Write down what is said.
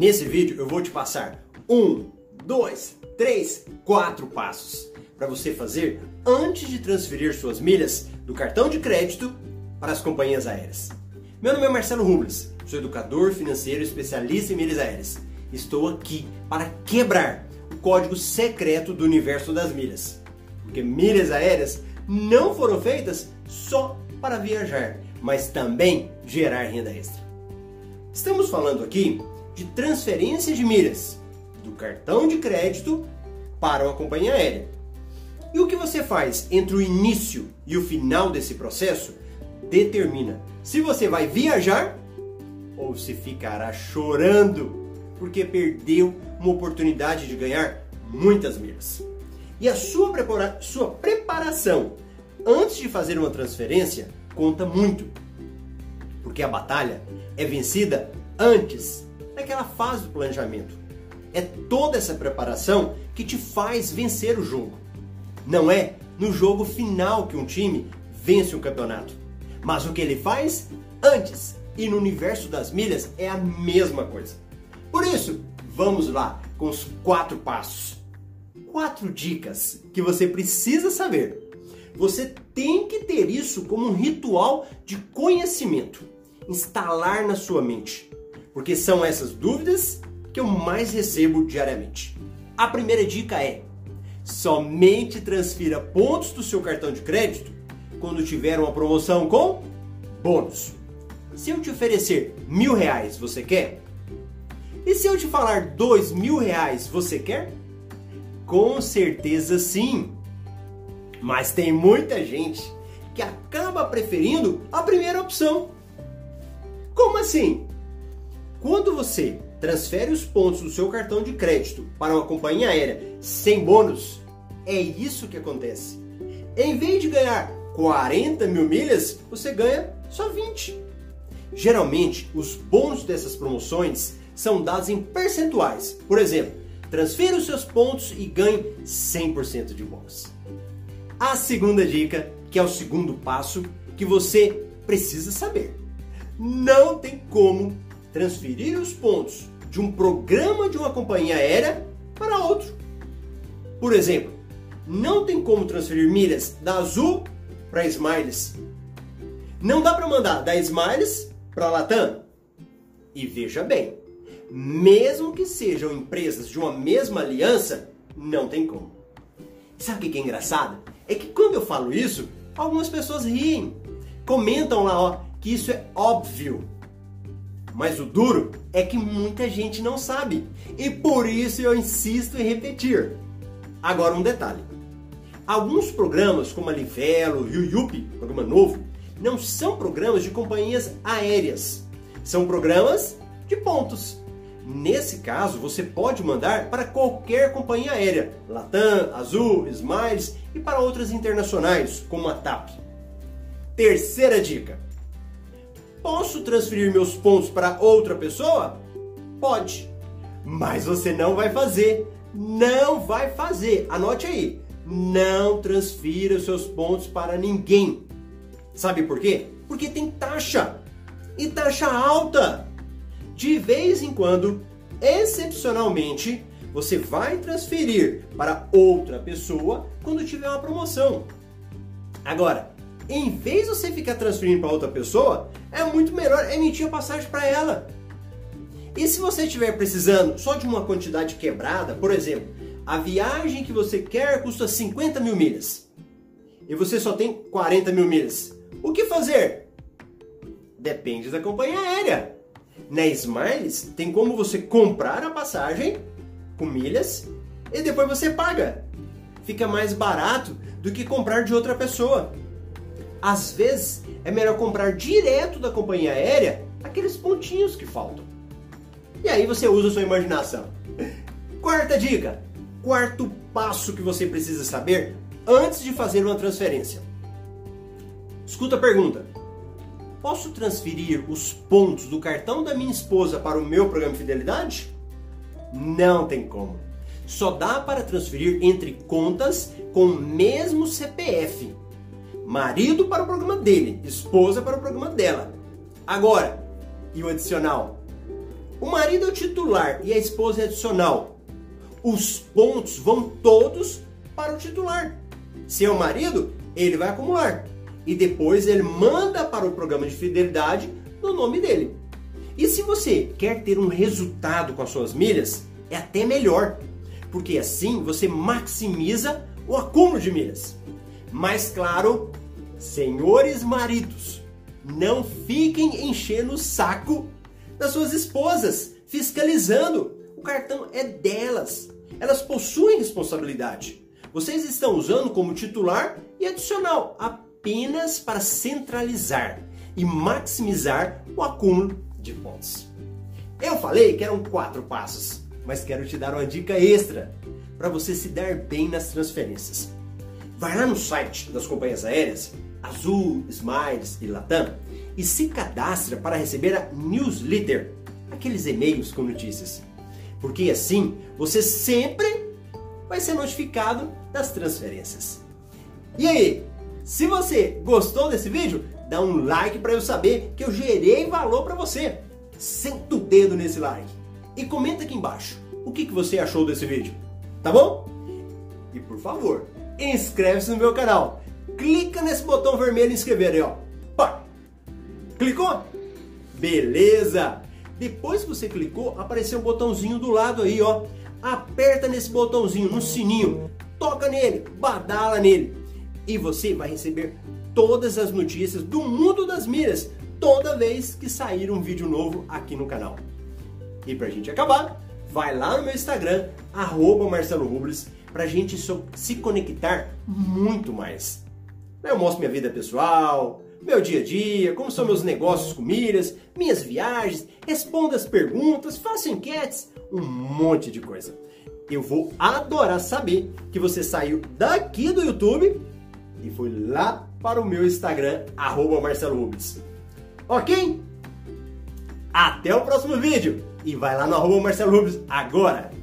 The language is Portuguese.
Nesse vídeo eu vou te passar um, dois, três, quatro passos para você fazer antes de transferir suas milhas do cartão de crédito para as companhias aéreas. Meu nome é Marcelo Rubles, sou educador financeiro especialista em milhas aéreas. Estou aqui para quebrar o código secreto do universo das milhas. Porque milhas aéreas não foram feitas só para viajar, mas também gerar renda extra. Estamos falando aqui de transferência de milhas do cartão de crédito para uma companhia aérea. E o que você faz entre o início e o final desse processo determina se você vai viajar ou se ficará chorando porque perdeu uma oportunidade de ganhar muitas milhas. E a sua, prepara sua preparação antes de fazer uma transferência conta muito, porque a batalha é vencida antes daquela fase do planejamento. É toda essa preparação que te faz vencer o jogo. Não é no jogo final que um time vence um campeonato, mas o que ele faz antes. E no universo das milhas é a mesma coisa. Por isso, vamos lá com os quatro passos. Quatro dicas que você precisa saber. Você tem que ter isso como um ritual de conhecimento, instalar na sua mente, porque são essas dúvidas que eu mais recebo diariamente. A primeira dica é: somente transfira pontos do seu cartão de crédito quando tiver uma promoção com bônus. Se eu te oferecer mil reais, você quer? E se eu te falar dois mil reais, você quer? Com certeza sim. Mas tem muita gente que acaba preferindo a primeira opção. Como assim? Quando você transfere os pontos do seu cartão de crédito para uma companhia aérea sem bônus, é isso que acontece. Em vez de ganhar 40 mil milhas, você ganha só 20. Geralmente, os bônus dessas promoções são dados em percentuais. Por exemplo, transfira os seus pontos e ganhe 100% de bônus. A segunda dica, que é o segundo passo que você precisa saber. Não tem como transferir os pontos de um programa de uma companhia aérea para outro. Por exemplo, não tem como transferir milhas da Azul para Smiles. Não dá para mandar da Smiles para Latam. E veja bem, mesmo que sejam empresas de uma mesma aliança, não tem como. Sabe o que é engraçado? É que quando eu falo isso, algumas pessoas riem, comentam lá ó, que isso é óbvio. Mas o duro é que muita gente não sabe. E por isso eu insisto em repetir. Agora um detalhe. Alguns programas, como a Livelo e Yupi, programa novo, não são programas de companhias aéreas. São programas de pontos. Nesse caso, você pode mandar para qualquer companhia aérea, Latam, Azul, Smiles e para outras internacionais, como a TAP. Terceira dica: Posso transferir meus pontos para outra pessoa? Pode, mas você não vai fazer. Não vai fazer. Anote aí. Não transfira os seus pontos para ninguém. Sabe por quê? Porque tem taxa. E taxa alta. De vez em quando, excepcionalmente, você vai transferir para outra pessoa quando tiver uma promoção. Agora, em vez de você ficar transferindo para outra pessoa, é muito melhor emitir a passagem para ela. E se você estiver precisando só de uma quantidade quebrada, por exemplo, a viagem que você quer custa 50 mil milhas e você só tem 40 mil milhas, o que fazer? Depende da companhia aérea. Na Smiles tem como você comprar a passagem com milhas e depois você paga. Fica mais barato do que comprar de outra pessoa. Às vezes é melhor comprar direto da companhia aérea aqueles pontinhos que faltam. E aí você usa a sua imaginação. Quarta dica, quarto passo que você precisa saber antes de fazer uma transferência. Escuta a pergunta: Posso transferir os pontos do cartão da minha esposa para o meu programa de fidelidade? Não tem como. Só dá para transferir entre contas com o mesmo CPF. Marido para o programa dele, esposa para o programa dela. Agora, e o adicional? o marido é o titular e a esposa é adicional, os pontos vão todos para o titular. Se é o marido, ele vai acumular. E depois ele manda para o programa de fidelidade no nome dele. E se você quer ter um resultado com as suas milhas, é até melhor, porque assim você maximiza o acúmulo de milhas. Mas claro, senhores maridos, não fiquem enchendo o saco das suas esposas, fiscalizando. O cartão é delas. Elas possuem responsabilidade. Vocês estão usando como titular e adicional apenas para centralizar e maximizar o acúmulo de pontos. Eu falei que eram quatro passos, mas quero te dar uma dica extra para você se dar bem nas transferências. Vai lá no site das companhias aéreas, Azul, Smiles e Latam, e se cadastra para receber a newsletter, aqueles e-mails com notícias. Porque assim você sempre vai ser notificado das transferências. E aí, se você gostou desse vídeo, dá um like para eu saber que eu gerei valor para você. Senta o dedo nesse like e comenta aqui embaixo o que, que você achou desse vídeo, tá bom? E por favor, inscreve-se no meu canal. Clica nesse botão vermelho inscrever aí, ó. Pá. Clicou? Beleza! Depois que você clicou, apareceu um botãozinho do lado aí, ó. Aperta nesse botãozinho, no sininho, toca nele, badala nele. E você vai receber todas as notícias do mundo das milhas toda vez que sair um vídeo novo aqui no canal. E pra gente acabar, vai lá no meu Instagram, arroba Marcelo Rubles, pra gente se conectar muito mais. Eu mostro minha vida pessoal, meu dia a dia, como são meus negócios com milhas, minhas viagens, respondo as perguntas, faço enquetes, um monte de coisa. Eu vou adorar saber que você saiu daqui do YouTube e foi lá para o meu Instagram, arroba Marcelo Rubens. Ok? Até o próximo vídeo! E vai lá no arroba Marcelo Rubens agora!